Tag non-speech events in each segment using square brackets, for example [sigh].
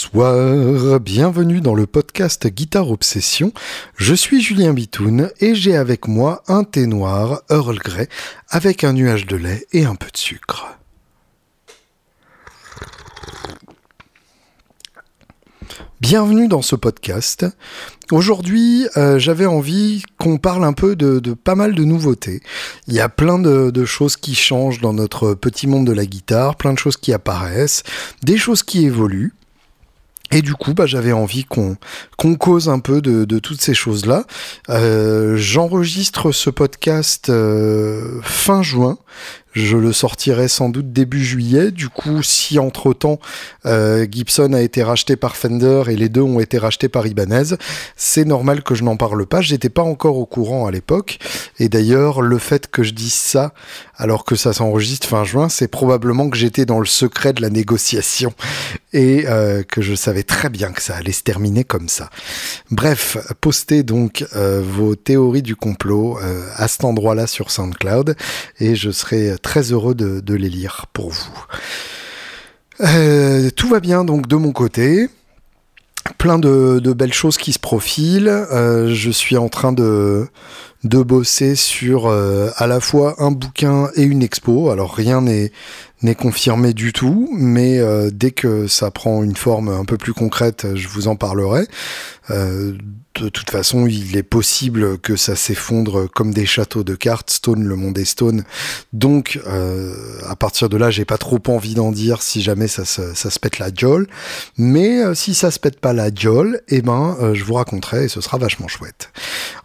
Bonsoir, bienvenue dans le podcast Guitare Obsession. Je suis Julien Bitoun et j'ai avec moi un thé noir Earl Grey avec un nuage de lait et un peu de sucre. Bienvenue dans ce podcast. Aujourd'hui, euh, j'avais envie qu'on parle un peu de, pas mal de nouveautés. Il y a plein de, choses qui changent dans notre petit monde de la guitare, plein de choses qui apparaissent, des choses qui évoluent. Et du coup, bah, j'avais envie qu'on qu'on cause un peu de, toutes ces choses-là. Euh, j'enregistre ce podcast euh, fin juin. Je le sortirai sans doute début juillet. Du coup, si entre-temps euh, Gibson a été racheté par Fender et les deux ont été rachetés par Ibanez, c'est normal que je n'en parle pas. J'étais pas encore au courant à l'époque. Et d'ailleurs, le fait que je dise ça alors que ça s'enregistre fin juin, c'est probablement que j'étais dans le secret de la négociation et euh, que je savais très bien que ça allait se terminer comme ça. Bref, postez donc euh, vos théories du complot à cet endroit-là sur SoundCloud et je serai très heureux de, les lire pour vous. Euh, tout va bien donc de mon côté. Plein de, belles choses qui se profilent. Euh, je suis en train de, bosser sur euh, à la fois un bouquin et une expo. Alors rien n'est confirmé du tout, mais dès que ça prend une forme un peu plus concrète, je vous en parlerai de toute façon, il est possible que ça s'effondre comme des châteaux de cartes. Stone, le monde est Stone. Donc, euh, à partir de là, j'ai pas trop envie d'en dire si jamais ça se, pète la gueule. Mais euh, si ça se pète pas la gueule, eh ben, euh, je vous raconterai et ce sera vachement chouette.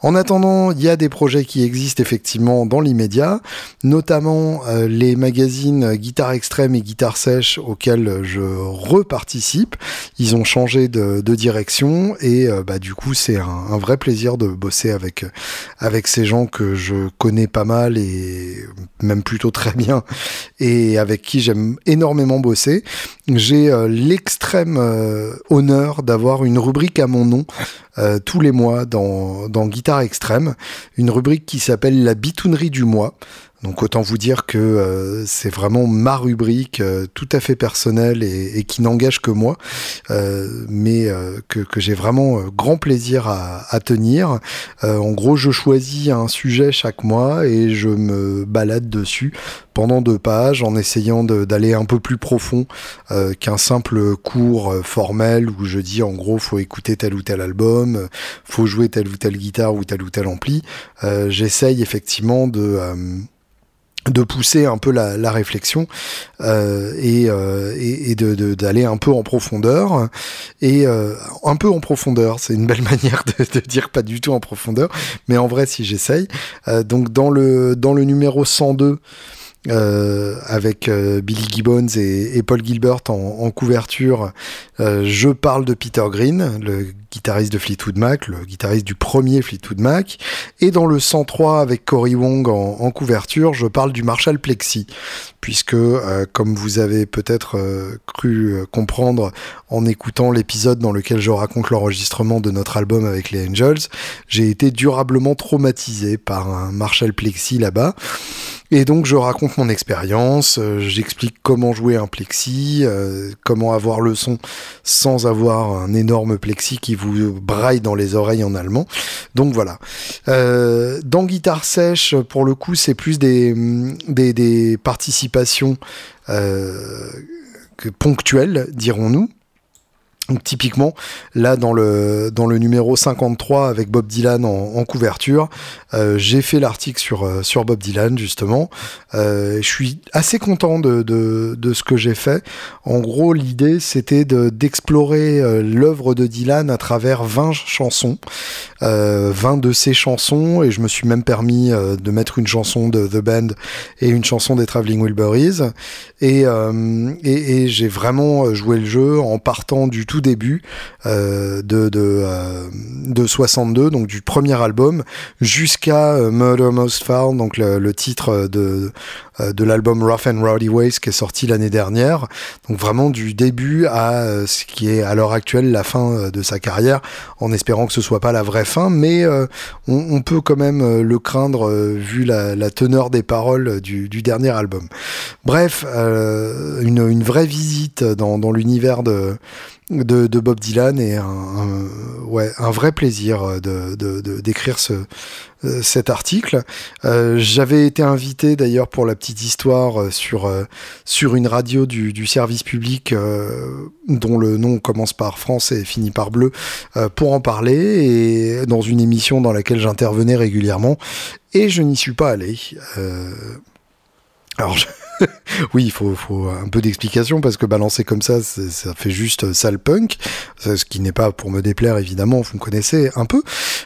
En attendant, il y a des projets qui existent effectivement dans l'immédiat, notamment les magazines Guitare Extrême et Guitare Sèche auxquels je reparticipe. Ils ont changé de, de direction et bah, du coup, c'est un, vrai plaisir de bosser avec, avec ces gens que je connais pas mal et même plutôt très bien et avec qui j'aime énormément bosser. J'ai euh, l'extrême euh, honneur d'avoir une rubrique à mon nom euh, tous les mois dans, dans Guitare Extrême, une rubrique qui s'appelle la bitounerie du mois. Donc autant vous dire que euh, c'est vraiment ma rubrique euh, tout à fait personnelle et, qui n'engage que moi, euh, mais que, j'ai vraiment grand plaisir à, à tenir. en gros, je choisis un sujet chaque mois et je me balade dessus pendant deux pages en essayant d'aller un peu plus profond qu'un simple cours formel où je dis en gros faut écouter tel ou tel album, faut jouer telle ou telle guitare ou tel ou tel ampli. J'essaye effectivement de de pousser un peu la, réflexion euh, et, euh, et, de d'aller un peu en profondeur. Et euh, un peu en profondeur c'est une belle [laughs] manière de, dire pas du tout en profondeur mais en vrai si j'essaye. Donc dans le dans le numéro 102 euh, avec euh, Billy Gibbons et, Paul Gilbert en, couverture. Euh, je parle de Peter Green, le guitariste de Fleetwood Mac, le guitariste du premier Fleetwood Mac. Et dans le 103 avec Cory Wong en, couverture, je parle du Marshall Plexi, puisque comme vous avez peut-être cru comprendre en écoutant l'épisode dans lequel je raconte l'enregistrement de notre album avec les Angels, j'ai été durablement traumatisé par un Marshall Plexi là-bas. Et donc je raconte mon expérience, euh, j'explique comment jouer un plexi, euh, comment avoir le son sans avoir un énorme plexi qui vous braille dans les oreilles en allemand. Donc voilà. Euh, dans Guitare Sèche, pour le coup, c'est plus des, des, des participations ponctuelles, dirons-nous. Donc typiquement, là dans le dans le numéro 53 avec Bob Dylan en, couverture, euh, j'ai fait l'article sur euh, sur Bob Dylan justement. Euh, je suis assez content de, de, de ce que j'ai fait. En gros, l'idée c'était d'explorer l'œuvre de Dylan à travers 20 chansons, 20 de ses chansons, et je me suis même permis de mettre une chanson de The Band et une chanson des Traveling Wilburys. Et, et, et j'ai vraiment joué le jeu en partant du tout début euh, de, de, 62, euh, donc du premier album, jusqu'à euh, Murder Most Foul, donc le, titre de, de l'album Rough and Rowdy Ways qui est sorti l'année dernière. Donc vraiment du début à ce qui est à l'heure actuelle la fin de sa carrière, en espérant que ce soit pas la vraie fin, mais on, peut quand même le craindre vu la, teneur des paroles du, dernier album. Bref, une, vraie visite dans l'univers de de, Bob Dylan et un, ouais, un vrai plaisir de, d'écrire ce, euh, cet article. Euh, j'avais été invité d'ailleurs pour la petite histoire euh, sur, sur une radio du, du service public dont le nom commence par France et finit par bleu pour en parler et dans une émission dans laquelle j'intervenais régulièrement et je n'y suis pas allé. alors je... [laughs] oui, il faut, un peu d'explication parce que balancer comme ça, ça fait juste sale punk, ce qui n'est pas pour me déplaire évidemment, vous me connaissez un peu.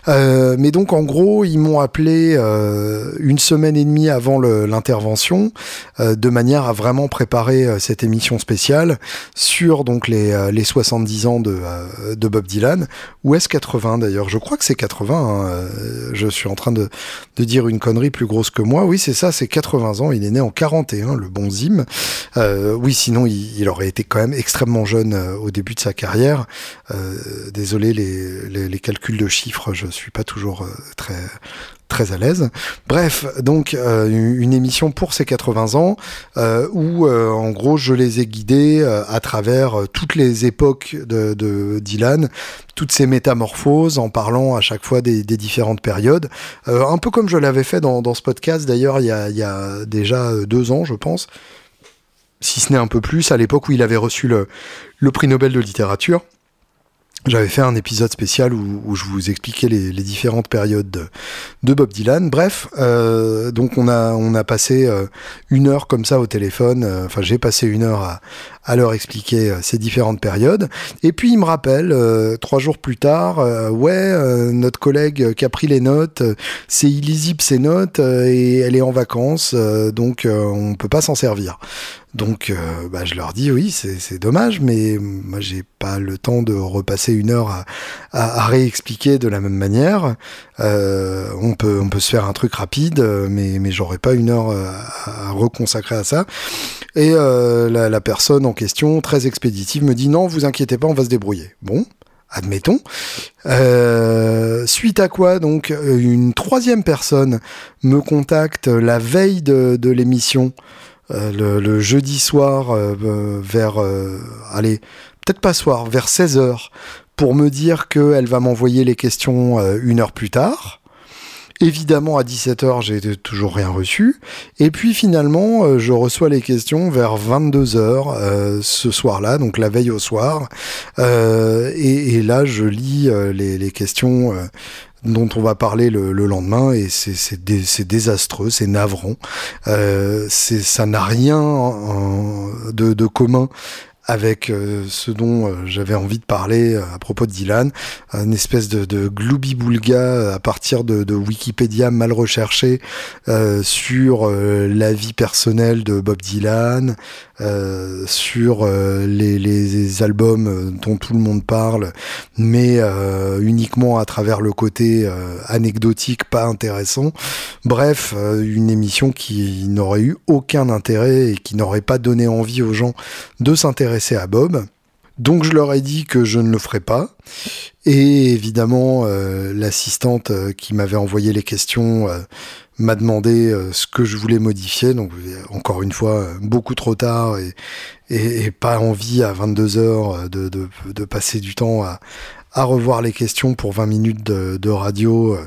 Euh, mais donc en gros, ils m'ont appelé euh, une semaine et demie avant l'intervention, euh, de manière à vraiment préparer cette émission spéciale sur donc les, les 70 ans de, de Bob Dylan, ou est-ce 80 d'ailleurs? Je crois que c'est 80. Hein. Je suis en train de, de dire une connerie plus grosse que moi. Oui, c'est ça, c'est 80 ans. Il est né en 41 le bon Zim. Euh, oui, sinon il, aurait été quand même extrêmement jeune euh, au début de sa carrière. Euh, désolé les, calculs de chiffres, je suis pas toujours très très à l'aise. Bref, donc une émission pour ses 80 ans où en gros je les ai guidés à travers toutes les époques de, Dylan, toutes ces métamorphoses en parlant à chaque fois des, différentes périodes. un peu comme je l'avais fait dans, ce podcast d'ailleurs il, y a déjà deux ans je pense si ce n'est un peu plus, à l'époque où il avait reçu le prix Nobel de littérature. J'avais fait un épisode spécial où, je vous expliquais les, différentes périodes de, Bob Dylan. Bref, euh, donc on a on a passé euh, une heure comme ça au téléphone. Euh, enfin, j'ai passé une heure à, à leur expliquer ces différentes périodes. Et puis il me rappelle trois jours plus tard, ouais, notre collègue qui a pris les notes, c'est illisible ces notes et elle est en vacances, donc on peut pas s'en servir. Donc, euh, bah, je leur dis oui, c'est dommage, mais moi j'ai pas le temps de repasser une heure à, réexpliquer de la même manière. Euh, on peut, se faire un truc rapide, mais mais j'aurais pas une heure à, reconsacrer à ça. Et euh, la, personne en question, très expéditive, me dit non, vous inquiétez pas, on va se débrouiller. Bon. Admettons. Euh, suite à quoi, donc, une troisième personne me contacte la veille de l'émission euh, le, jeudi soir euh, euh, vers, allez, peut-être pas soir, vers 16h, pour me dire qu'elle va m'envoyer les questions une heure plus tard. Évidemment, à 17h, j'ai toujours rien reçu. Et puis finalement, je reçois les questions vers 22h ce soir-là, donc la veille au soir. et, là, je lis les, questions dont on va parler le, lendemain et c'est désastreux, c'est navrant. Euh, ça n'a rien de, de, commun avec euh, ce dont euh, j'avais envie de parler euh, à propos de Dylan, une espèce de, de gloubi-boulga à partir de, Wikipédia mal recherché sur la vie personnelle de Bob Dylan, sur les, les, albums dont tout le monde parle, mais uniquement à travers le côté anecdotique, pas intéressant. Bref, une émission qui n'aurait eu aucun intérêt et qui n'aurait pas donné envie aux gens de s'intéresser à Bob. Donc je leur ai dit que je ne le ferai pas. Et évidemment, euh, l'assistante euh, qui m'avait envoyé les questions euh, m'a demandé ce que je voulais modifier. Donc encore une fois, beaucoup trop tard et, pas envie à 22 heures de, passer du temps à, à revoir les questions pour 20 minutes de, radio, euh,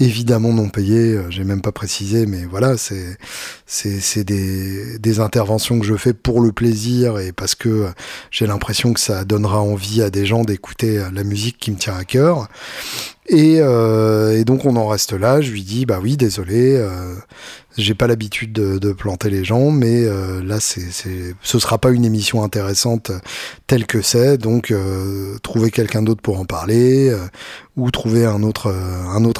évidemment non payées, euh, j'ai même pas précisé, mais voilà, c'est des, interventions que je fais pour le plaisir et parce que euh, j'ai l'impression que ça donnera envie à des gens d'écouter la musique qui me tient à cœur. Et, donc on en reste là. Je lui dis bah oui, désolé, j'ai pas l'habitude de, planter les gens, mais euh, là, c'est, c'est, ce sera pas une émission intéressante telle que c'est. Donc, euh, trouver quelqu'un d'autre pour en parler euh, ou trouver un autre,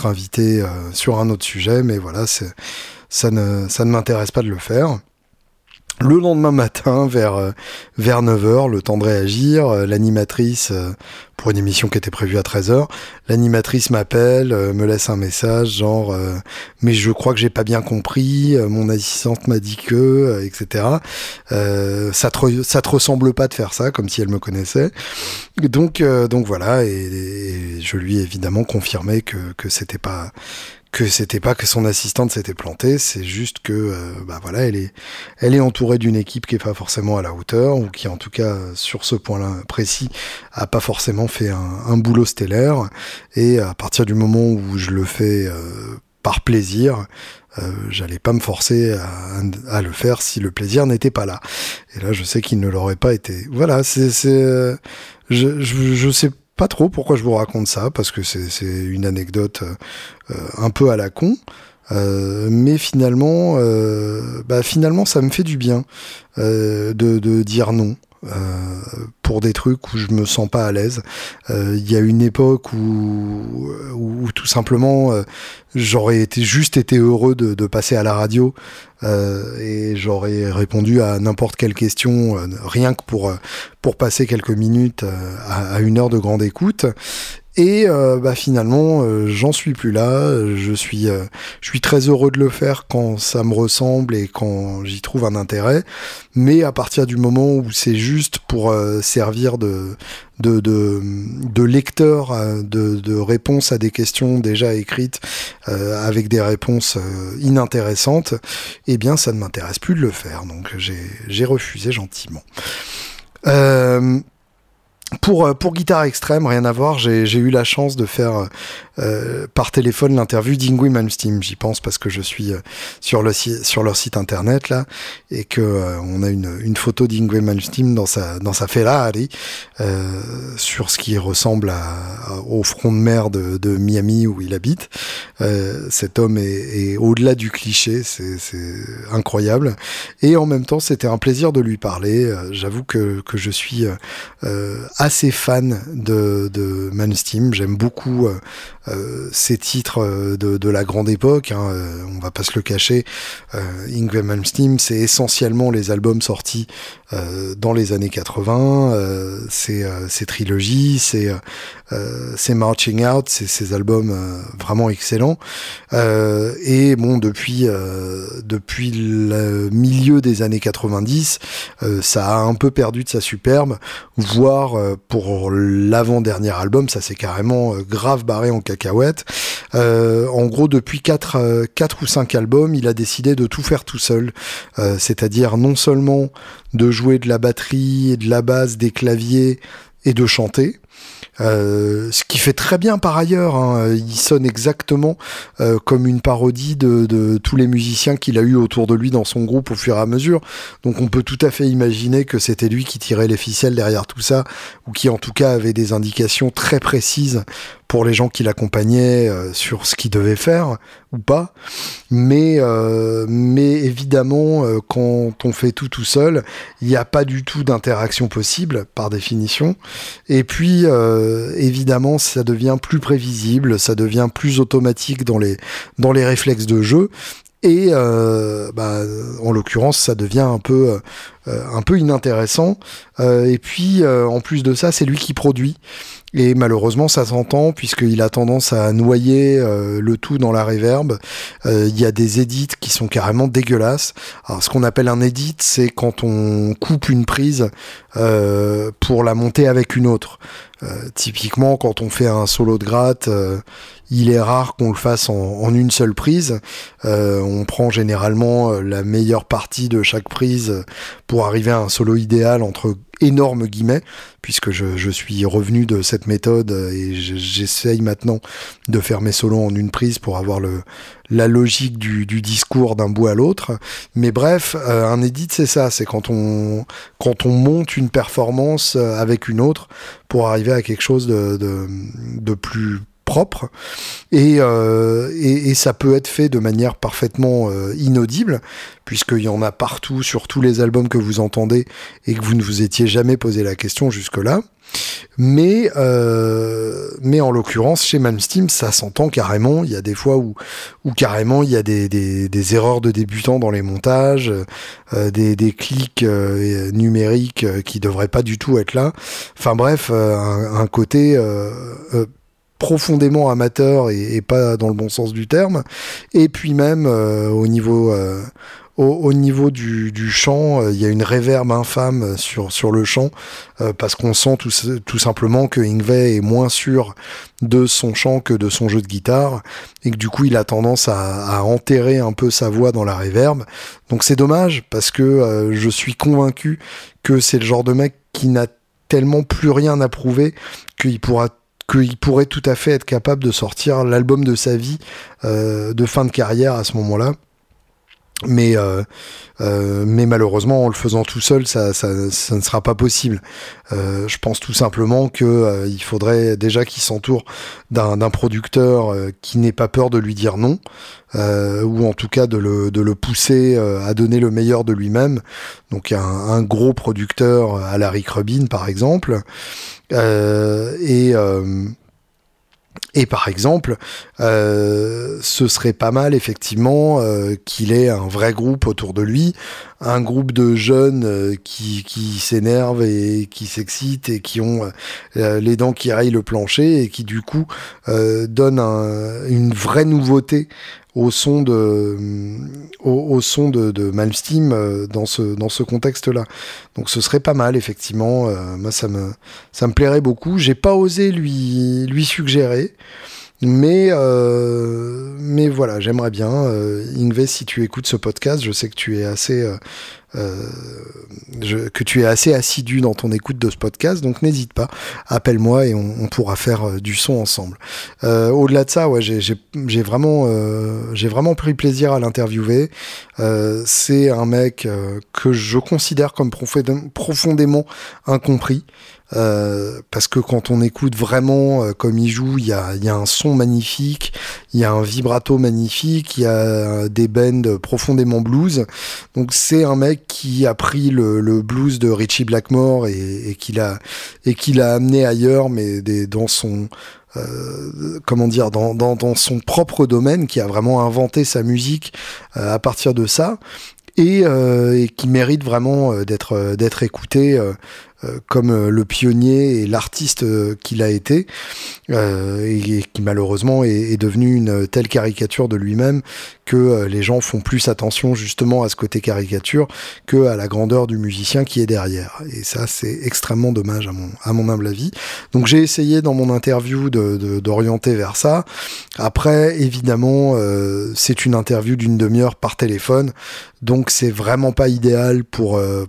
invité sur un autre sujet. Mais voilà, ça ne m'intéresse pas de le faire. Le lendemain matin, vers, vers 9h, le temps de réagir, l'animatrice pour une émission qui était prévue à 13h. L'animatrice m'appelle, me laisse un message genre mais je crois que j'ai pas bien compris, mon assistante m'a dit que, etc. ça te ça te ressemble pas de faire ça, comme si elle me connaissait. Donc donc voilà, et, je lui ai évidemment confirmé que que c'était pas que c'était pas que son assistante s'était plantée, c'est juste que euh, bah voilà, elle est elle est entourée d'une équipe qui est pas forcément à la hauteur ou qui en tout cas sur ce point-là précis a pas forcément fait un, un, boulot stellaire et à partir du moment où je le fais euh, par plaisir, euh, j'allais pas me forcer à, à, le faire si le plaisir n'était pas là. Et là, je sais qu'il ne l'aurait pas été. Voilà, c'est c'est je, je, je sais pas trop pourquoi je vous raconte ça, parce que c'est une anecdote euh, un peu à la con. Euh, mais finalement, euh, bah finalement, ça me fait du bien de, de, dire non. Pour des trucs où je me sens pas à l'aise. Il y a une époque où, où tout simplement j'aurais été juste été heureux de, passer à la radio euh, et j'aurais répondu à n'importe quelle question euh, rien que pour pour passer quelques minutes à, une heure de grande écoute et euh, bah, finalement, euh, j'en suis plus là. Je suis, euh, je suis très heureux de le faire quand ça me ressemble et quand j'y trouve un intérêt. Mais à partir du moment où c'est juste pour servir de, de, de, lecteur de, de réponses à des questions déjà écrites avec des réponses inintéressantes, eh bien, ça ne m'intéresse plus de le faire. Donc, j'ai refusé gentiment. Euh, pour, euh, pour Guitare Extrême, rien à voir, j'ai eu la chance de faire euh, par téléphone l'interview d'Ingui Malmsteen. J'y pense parce que je suis euh, sur, le, sur leur site internet là et que on a une, une photo d'Ingui Malmsteen dans sa, dans sa Ferrari sur ce qui ressemble à, au front de mer de, de Miami où il habite. cet homme est, est au-delà du cliché, c'est incroyable. Et en même temps, c'était un plaisir de lui parler. J'avoue que, que je suis assez fan de, de Mansteam. J'aime beaucoup euh, euh, ces titres euh, de, de, la grande époque. Hein. on va pas se le cacher. Ingve Malmsteen, c'est essentiellement les albums sortis dans les années 80. c'est ces trilogies, c'est c'est Marching Out, c'est ces albums vraiment excellents. et bon, depuis depuis le milieu des années 90, ça a un peu perdu de sa superbe, voire pour l'avant-dernier album, ça s'est carrément euh, grave barré en cacahuète. Euh, en gros, depuis 4, euh, ou 5 albums, il a décidé de tout faire tout seul. C'est-à-dire non seulement de jouer de la batterie, de la basse, des claviers et de chanter, euh, ce qui fait très bien par ailleurs. Hein. Il sonne exactement euh, comme une parodie de, tous les musiciens qu'il a eu autour de lui dans son groupe au fur et à mesure. Donc on peut tout à fait imaginer que c'était lui qui tirait les ficelles derrière tout ça, ou qui en tout cas avait des indications très précises pour les gens qui l'accompagnaient euh, sur ce qu'il devait faire ou pas. Mais, mais évidemment, quand on fait tout tout seul, il n'y a pas du tout d'interaction possible par définition. Et puis, évidemment, ça devient plus prévisible, ça devient plus automatique dans les, réflexes de jeu. Et bah, en l'occurrence, ça devient un peu, peu inintéressant. et puis, en plus de ça, c'est lui qui produit. Et malheureusement, ça s'entend puisqu'il a tendance à noyer euh, le tout dans la reverb. Euh, il y a des edits qui sont carrément dégueulasses. Alors, ce qu'on appelle un edit, c'est quand on coupe une prise euh, pour la monter avec une autre. typiquement, quand on fait un solo de gratte, il est rare qu'on le fasse en, en, une seule prise. on prend généralement la meilleure partie de chaque prise pour arriver à un solo idéal entre énormes guillemets, puisque je, je suis revenu de cette méthode et j'essaye maintenant de faire mes solos en une prise pour avoir le, la logique du, du discours d'un bout à l'autre. Mais bref, euh, un edit, c'est ça, c'est quand on, quand on monte une performance avec une autre pour arriver à quelque chose de, de, de plus propre et, et, ça peut être fait de manière parfaitement inaudible puisqu'il y en a partout sur tous les albums que vous entendez et que vous ne vous étiez jamais posé la question jusque-là. Mais, euh, mais en l'occurrence, chez Malmsteen, ça s'entend carrément. Il y a des fois où, où carrément il y a des, des, des erreurs de débutants dans les montages, euh, des, des clics euh, numériques euh, qui devraient pas du tout être là. Enfin bref, euh, un, un, côté profondément amateur et, et, pas dans le bon sens du terme. Et puis même au niveau au, niveau du, chant, euh, il y a une réverbe infâme sur, sur le chant, euh, parce qu'on sent tout, simplement que Ingve est moins sûr de son chant que de son jeu de guitare, et que du coup il a tendance à, enterrer un peu sa voix dans la réverbe. Donc c'est dommage, parce que euh, je suis convaincu que c'est le genre de mec qui n'a tellement plus rien à prouver qu'il pourra qu'il pourrait tout à fait être capable de sortir l'album de sa vie de fin de carrière à ce moment-là. Mais, euh, euh, mais malheureusement, en le faisant tout seul, ça, ça, ça ne sera pas possible. Euh, je pense tout simplement que euh, il faudrait déjà qu'il s'entoure d'un producteur euh, qui n'ait pas peur de lui dire non, ou en tout cas de le, de le pousser à donner le meilleur de lui-même. Donc un, un, gros producteur à la Rick Rubin, par exemple. et et par exemple, euh, ce serait pas mal effectivement euh, qu'il ait un vrai groupe autour de lui, un groupe de jeunes euh, qui, qui s'énervent et qui s'excitent et qui ont les dents qui rayent le plancher et qui du coup donnent un, une vraie nouveauté au son de au, son de, de Malmsteen euh, dans ce dans ce contexte-là. Donc ce serait pas mal effectivement. Euh, moi ça me ça me plairait beaucoup. J'ai pas osé lui lui suggérer. Mais, euh, mais voilà, j'aimerais bien. Euh, Ingve, si tu écoutes ce podcast, je sais que tu es assez, je, que tu es assez assidu dans ton écoute de ce podcast, donc n'hésite pas, appelle-moi et on, on, pourra faire euh, du son ensemble. Euh, au-delà de ça, ouais, j'ai vraiment, j'ai vraiment pris plaisir à l'interviewer. C'est un mec que je considère comme profondément incompris. Euh, parce que quand on écoute vraiment euh, comme il joue, il y a, y a, un son magnifique, il y a un vibrato magnifique, il y a des bends profondément blues. Donc c'est un mec qui a pris le, le blues de Richie Blackmore et, et qui l'a et qui l'a amené ailleurs, mais des, dans son euh, comment dire, dans, dans, dans, son propre domaine, qui a vraiment inventé sa musique euh, à partir de ça. Et, euh, et, qui mérite vraiment euh, d'être d'être écouté euh, comme euh, le pionnier et l'artiste euh, qu'il a été, et, qui malheureusement est, devenu une telle caricature de lui-même que les gens font plus attention justement à ce côté caricature que à la grandeur du musicien qui est derrière. Et ça, c'est extrêmement dommage à mon, humble avis. Donc j'ai essayé dans mon interview d'orienter vers ça. Après, évidemment, euh, c'est une interview d'une demi-heure par téléphone, donc c'est vraiment pas idéal pour, euh,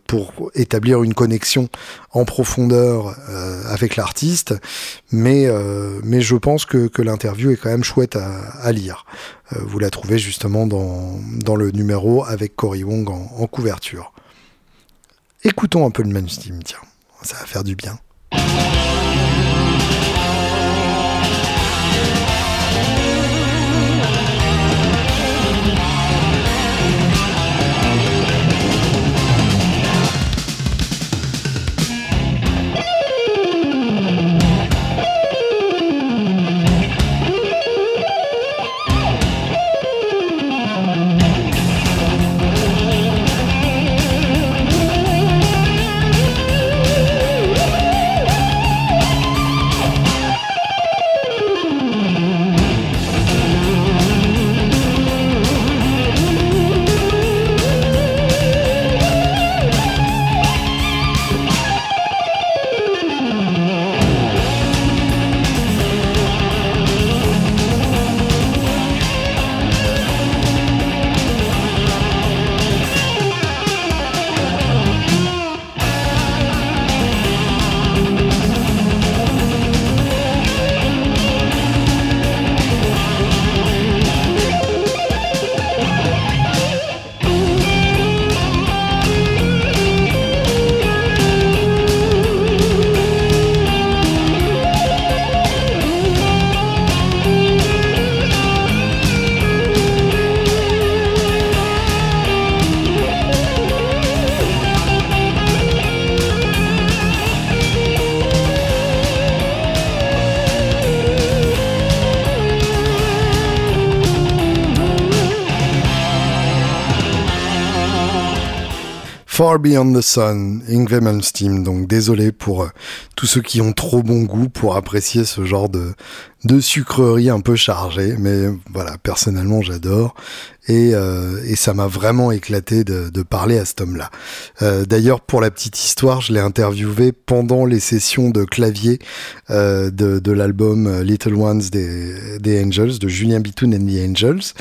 établir une connexion en profondeur euh, avec l'artiste, mais, euh, je pense que, l'interview est quand même chouette à, lire. Vous la trouvez justement dans, le numéro avec Cory Wong en, en couverture. Écoutons un peu le mainstream, tiens, ça va faire du bien. Far Beyond the Sun, Ingve Malmsteen. Donc désolé pour euh, tous ceux qui ont trop bon goût pour apprécier ce genre de, de sucrerie un peu chargée. Mais voilà, personnellement j'adore. Et, euh, et, ça m'a vraiment éclaté de, de, parler à cet homme-là. Euh, D'ailleurs, pour la petite histoire, je l'ai interviewé pendant les sessions de clavier de, de l'album Little Ones des, des Angels, de Julien Bitoun and the Angels.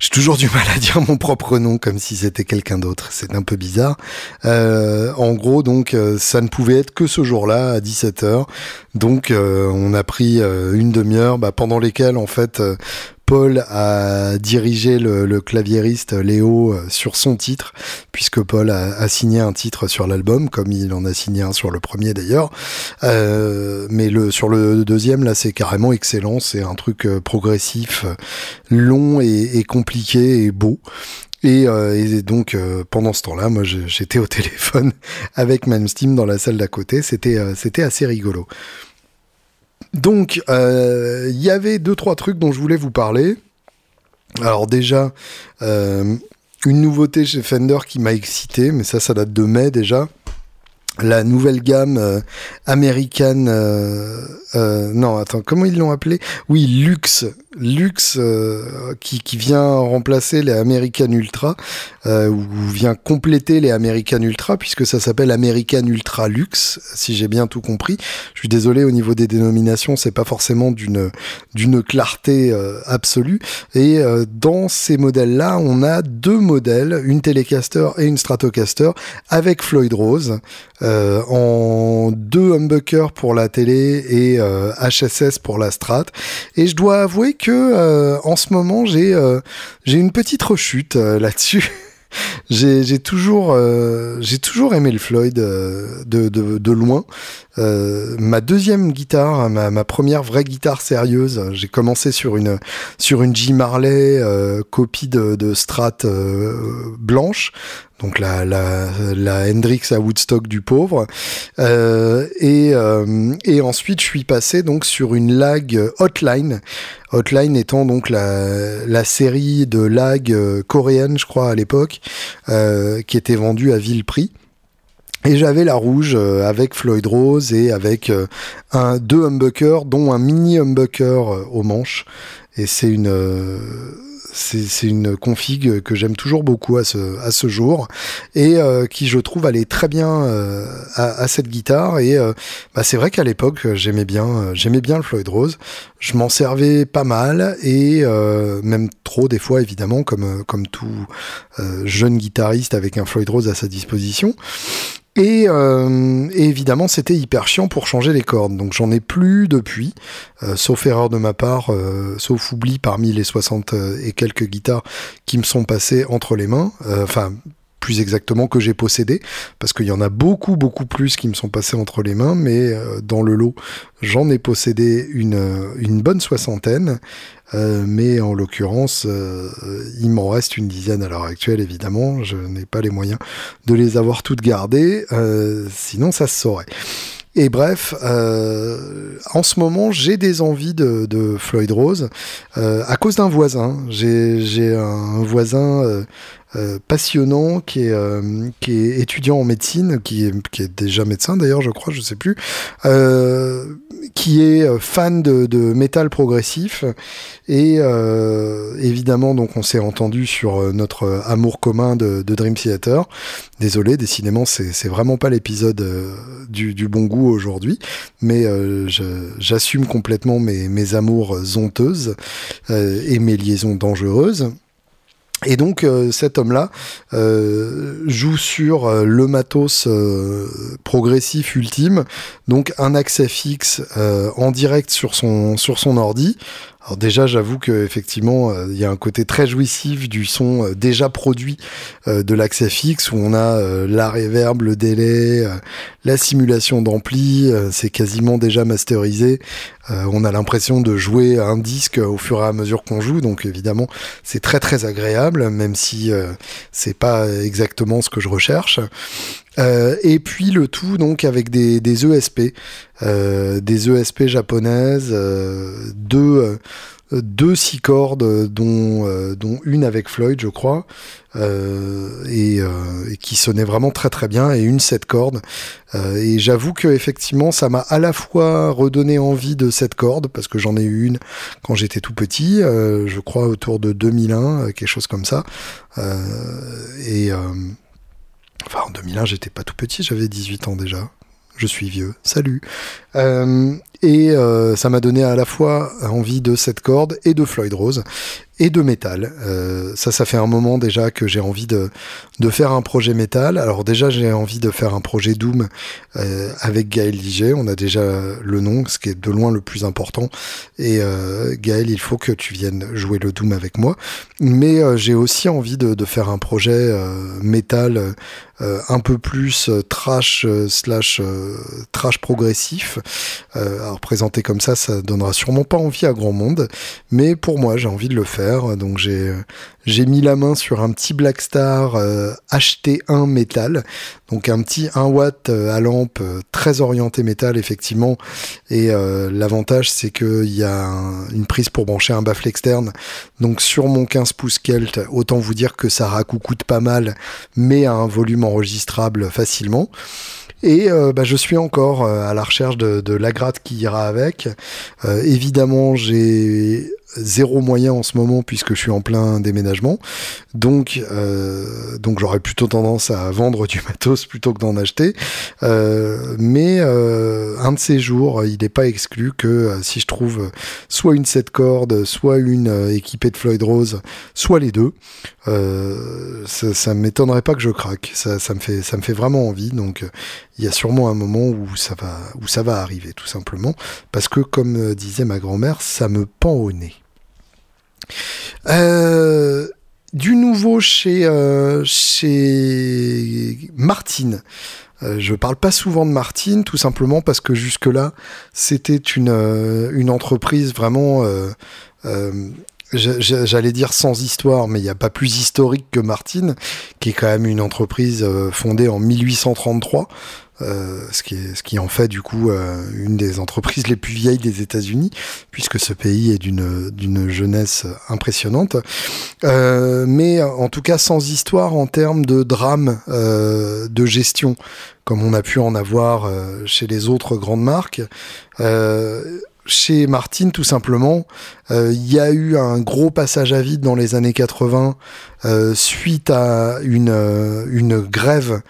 J'ai toujours du mal à dire mon propre nom comme si c'était quelqu'un d'autre. C'est un peu bizarre. Euh, en gros, donc, euh, ça ne pouvait être que ce jour-là à 17h. Donc, euh, on a pris une demi-heure bah, pendant lesquelles, en fait, Paul a dirigé le, claviériste Léo sur son titre, puisque Paul a, signé un titre sur l'album, comme il en a signé un sur le premier d'ailleurs. Euh, mais sur le deuxième, là, c'est carrément excellent. C'est un truc progressif, long et, compliqué et beau. Et, euh, donc euh, pendant ce temps-là, moi j'étais au [laughs] téléphone avec Malmsteen dans la salle d'à côté. Euh, c'était assez rigolo. Donc il y avait deux trois trucs dont je voulais vous parler. Alors déjà une nouveauté chez Fender qui m'a excité, mais ça ça date de mai déjà la nouvelle gamme euh, américaine euh, euh, non attends comment ils l'ont appelé oui luxe luxe qui, qui vient remplacer les American Ultra ou vient compléter les American Ultra puisque ça s'appelle American Ultra Luxe si j'ai bien tout compris. Je suis désolé au niveau des dénominations c'est pas forcément d'une d'une clarté absolue. Et dans ces modèles là on a deux modèles une Telecaster et une Stratocaster avec Floyd Rose euh, en deux humbuckers pour la télé et euh, HSS pour la Strat. Et je dois avouer que euh, en ce moment j'ai une petite rechute [laughs] là-dessus. j'ai toujours aimé le Floyd de loin euh, ma deuxième guitare, ma, ma, première vraie guitare sérieuse, j'ai commencé sur une sur une J Marley euh, copie de, de Strat euh, blanche, donc la, la, la Hendrix à Woodstock du pauvre. Euh, et, euh, et ensuite, je suis passé donc sur une lag Hotline. Hotline étant donc la, la série de lag coréenne, je crois, à l'époque, qui était vendue à vil prix. Et j'avais la rouge euh, avec Floyd Rose et avec euh, deux humbuckers, dont un mini humbucker euh, au manche. Et c'est une, c'est une config que j'aime toujours beaucoup à ce, à ce jour et qui je trouve allait très bien à, cette guitare. Et bah, c'est vrai qu'à l'époque j'aimais bien bien le Floyd Rose. Je m'en servais pas mal et même trop des fois évidemment comme comme tout jeune guitariste avec un Floyd Rose à sa disposition et, euh, et, évidemment, c'était hyper chiant pour changer les cordes. Donc j'en ai plus depuis, euh, sauf erreur de ma part, euh, sauf oubli parmi les 60 et quelques guitares qui me sont passées entre les mains. Enfin, plus exactement que j'ai possédé, parce qu'il y en a beaucoup, beaucoup plus qui me sont passés entre les mains, mais dans le lot, j'en ai possédé une, une bonne soixantaine. Euh, mais en l'occurrence, euh, il m'en reste une dizaine à l'heure actuelle, évidemment. Je n'ai pas les moyens de les avoir toutes gardées, euh, sinon ça se saurait. Et bref, en ce moment, j'ai des envies de, de Floyd Rose à cause d'un voisin. J'ai un voisin euh, passionnant qui est, euh, qui est étudiant en médecine, qui est, déjà médecin d'ailleurs, je crois, je sais plus, euh, qui est fan de, de métal progressif. Et évidemment, donc, on s'est entendu sur notre amour commun de, Dream Theater. Désolé, décidément, c'est vraiment pas l'épisode du, du, bon goût aujourd'hui, mais j'assume complètement mes, mes amours honteuses et mes liaisons dangereuses. Et donc euh, cet homme-là euh, joue sur euh, le matos progressif ultime, donc un accès fixe en direct sur son sur son ordi. Alors déjà, j'avoue que effectivement, il y a un côté très jouissif du son déjà produit de l'accès fixe où on a la reverb, le délai, la simulation d'ampli, c'est quasiment déjà masterisé. on a l'impression de jouer un disque au fur et à mesure qu'on joue, donc évidemment, c'est très très agréable, même si c'est pas exactement ce que je recherche. Et puis le tout donc avec des, ESP, des ESP japonaises, deux deux six cordes, dont, euh, dont une avec Floyd, je crois, euh, et, euh, et, qui sonnait vraiment très très bien, et une sept cordes. et j'avoue que effectivement, ça m'a à la fois redonné envie de cette corde, parce que j'en ai eu une quand j'étais tout petit, je crois autour de 2001, quelque chose comme ça. et enfin, en 2001, j'étais pas tout petit, j'avais 18 ans déjà je suis vieux, salut. Euh, et euh, ça m'a donné à la fois envie de cette corde et de Floyd Rose et de métal. Euh, ça, ça fait un moment déjà que j'ai envie de, faire un projet métal. Alors déjà, j'ai envie de faire un projet Doom euh, avec Gaël Liget. On a déjà le nom, ce qui est de loin le plus important. Et Gaël, il faut que tu viennes jouer le Doom avec moi. Mais j'ai aussi envie de, de, faire un projet métal un peu plus trash slash trash progressif. Alors présenté comme ça, ça donnera sûrement pas envie à grand monde. Mais pour moi, j'ai envie de le faire. Donc j'ai j'ai mis la main sur un petit Blackstar HT1 euh, métal, donc un petit 1 watt euh, à lampe euh, très orienté métal effectivement. Et l'avantage c'est qu'il y a une prise pour brancher un baffle externe. Donc sur mon 15 pouces Kelt, autant vous dire que ça racoucoute pas mal, mais à un volume enregistrable facilement. Et bah, je suis encore à la recherche de, de, la gratte qui ira avec. évidemment, j'ai zéro moyen en ce moment puisque je suis en plein déménagement. Donc, euh, donc j'aurais plutôt tendance à vendre du [laughs] matos plutôt que d'en acheter. Euh, mais euh, un de ces jours, il n'est pas exclu que si je trouve soit une 7 cordes, soit une équipée de Floyd Rose, soit les deux, ça, ne m'étonnerait pas que je craque. Ça, ça, me fait, ça me fait vraiment envie. Donc, il y a sûrement un moment où ça va, où ça va arriver, tout simplement. Parce que, comme disait ma grand-mère, ça me pend au nez. Euh, du nouveau chez, euh, chez Martine. Euh, je parle pas souvent de Martine, tout simplement parce que jusque-là, c'était une, euh, une entreprise vraiment, j'allais dire sans histoire, mais il n'y a pas plus historique que Martine, qui est quand même une entreprise fondée en 1833. Euh, ce, qui est, ce qui en fait du coup euh, une des entreprises les plus vieilles des États-Unis, puisque ce pays est d'une jeunesse impressionnante. Euh, mais en tout cas sans histoire en termes de drame de gestion, comme on a pu en avoir chez les autres grandes marques chez Martin, tout simplement, il y a eu un gros passage à vide dans les années 80 suite à une, une grève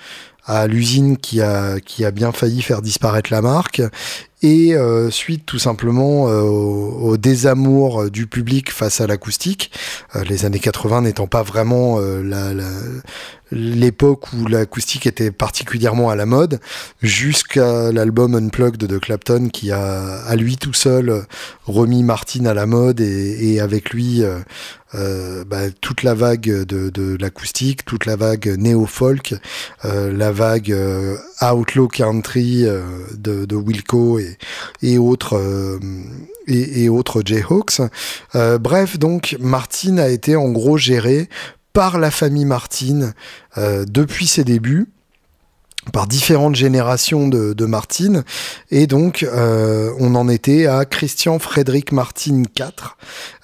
à l'usine qui a, qui a bien failli faire disparaître la marque. Et euh, suite tout simplement euh, au, désamour du public face à l'acoustique, euh, les années 80 n'étant pas vraiment la, l'époque où l'acoustique était particulièrement à la mode, jusqu'à l'album Unplugged de Clapton qui a à lui tout seul remis Martin à la mode et, et avec lui euh, bah, toute la vague de, de l'acoustique, toute la vague néo-folk, euh, la vague euh, outlaw country de, de, Wilco et, et autres et, et, autres Jayhawks. bref, donc Martin a été en gros géré par la famille Martin depuis ses débuts par différentes générations de, Martine. Et donc, euh, on en était à Christian Frédéric Martin IV,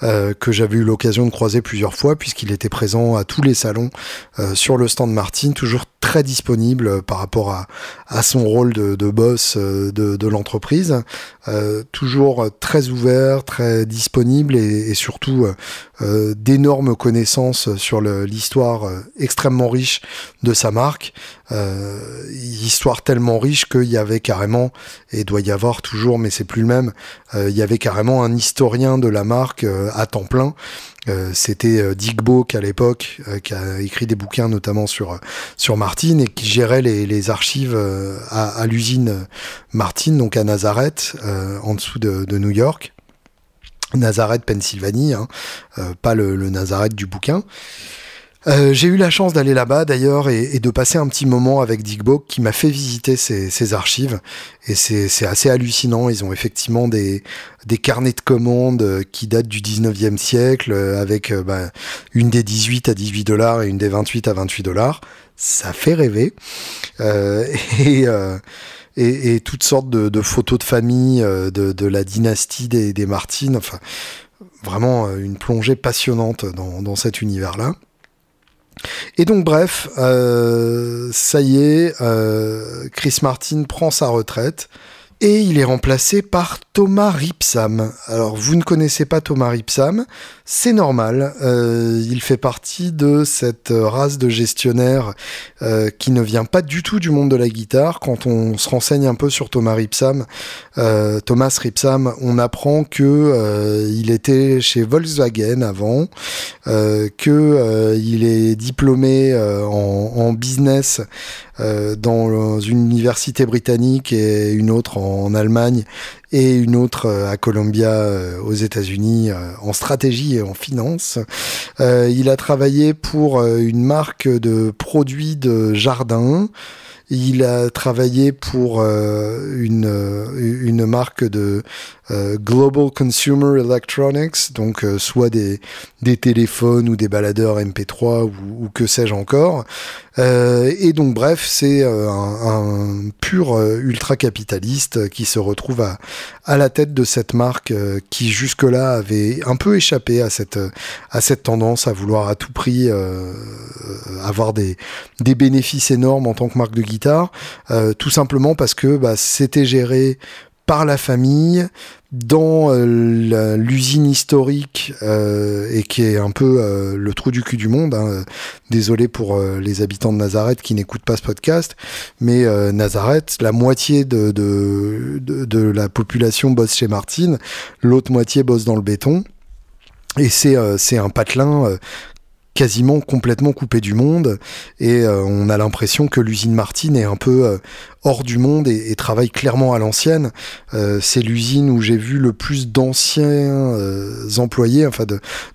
euh, que j'avais eu l'occasion de croiser plusieurs fois, puisqu'il était présent à tous les salons euh, sur le stand Martine, toujours très disponible par rapport à, son rôle de, boss de, de l'entreprise. toujours très ouvert, très disponible et, surtout d'énormes connaissances sur l'histoire extrêmement riche de sa marque. Euh, histoire tellement riche qu'il y avait carrément, et doit y avoir toujours, mais c'est plus le même, euh, il y avait carrément un historien de la marque euh, à temps plein. C'était Dick Boak à l'époque, qui a écrit des bouquins notamment sur sur Martin et qui gérait les, les archives à, à l'usine Martin, donc à Nazareth, en dessous de, de New York. Nazareth, Pennsylvanie, hein, pas le, le Nazareth du bouquin. Euh, j'ai eu la chance d'aller là-bas d'ailleurs et, de passer un petit moment avec Dick Bock qui m'a fait visiter ses, archives et c'est assez hallucinant. Ils ont effectivement des, des carnets de commandes euh, qui datent du 19e siècle euh, avec bah, une des 18 à 18 dollars et une des 28 à 28 dollars. Ça fait rêver. [laughs] et, toutes sortes de, photos de famille de, la dynastie des, Martines. Enfin, vraiment une plongée passionnante dans cet univers-là. Et donc bref, euh, ça y est, euh, Chris Martin prend sa retraite et il est remplacé par Thomas Ripsam. Alors vous ne connaissez pas Thomas Ripsam, c'est normal. Euh, il fait partie de cette race de gestionnaires euh, qui ne vient pas du tout du monde de la guitare. Quand on se renseigne un peu sur Thomas Ripsam, euh, Thomas Ripsam, on apprend que il était chez Volkswagen avant, que il est diplômé en, en, business dans une université britannique et une autre en Allemagne et une autre euh, à Columbia euh, aux États-Unis euh, en stratégie et en finance. il a travaillé pour une marque de produits de jardin. Il a travaillé pour une, une marque de Global Consumer Electronics, donc soit des, des téléphones ou des baladeurs MP3 ou, ou que sais-je encore. Et donc bref, c'est un, un, pur ultra-capitaliste qui se retrouve à, la tête de cette marque euh, qui jusque-là avait un peu échappé à cette, tendance à vouloir à tout prix euh, avoir des, bénéfices énormes en tant que marque de guitare, euh, tout simplement parce que bah, c'était géré par la famille dans euh, l'usine historique euh, et qui est un peu euh, le trou du cul du monde. Hein. Désolé pour les habitants de Nazareth qui n'écoutent pas ce podcast, mais Nazareth, la moitié de, la population bosse chez Martine, l'autre moitié bosse dans le béton. Et c'est c'est un patelin quasiment complètement coupé du monde et on a l'impression que l'usine Martine est un peu hors du monde et, travaille clairement à l'ancienne. Euh, c'est l'usine où j'ai vu le plus d'anciens euh, employés, enfin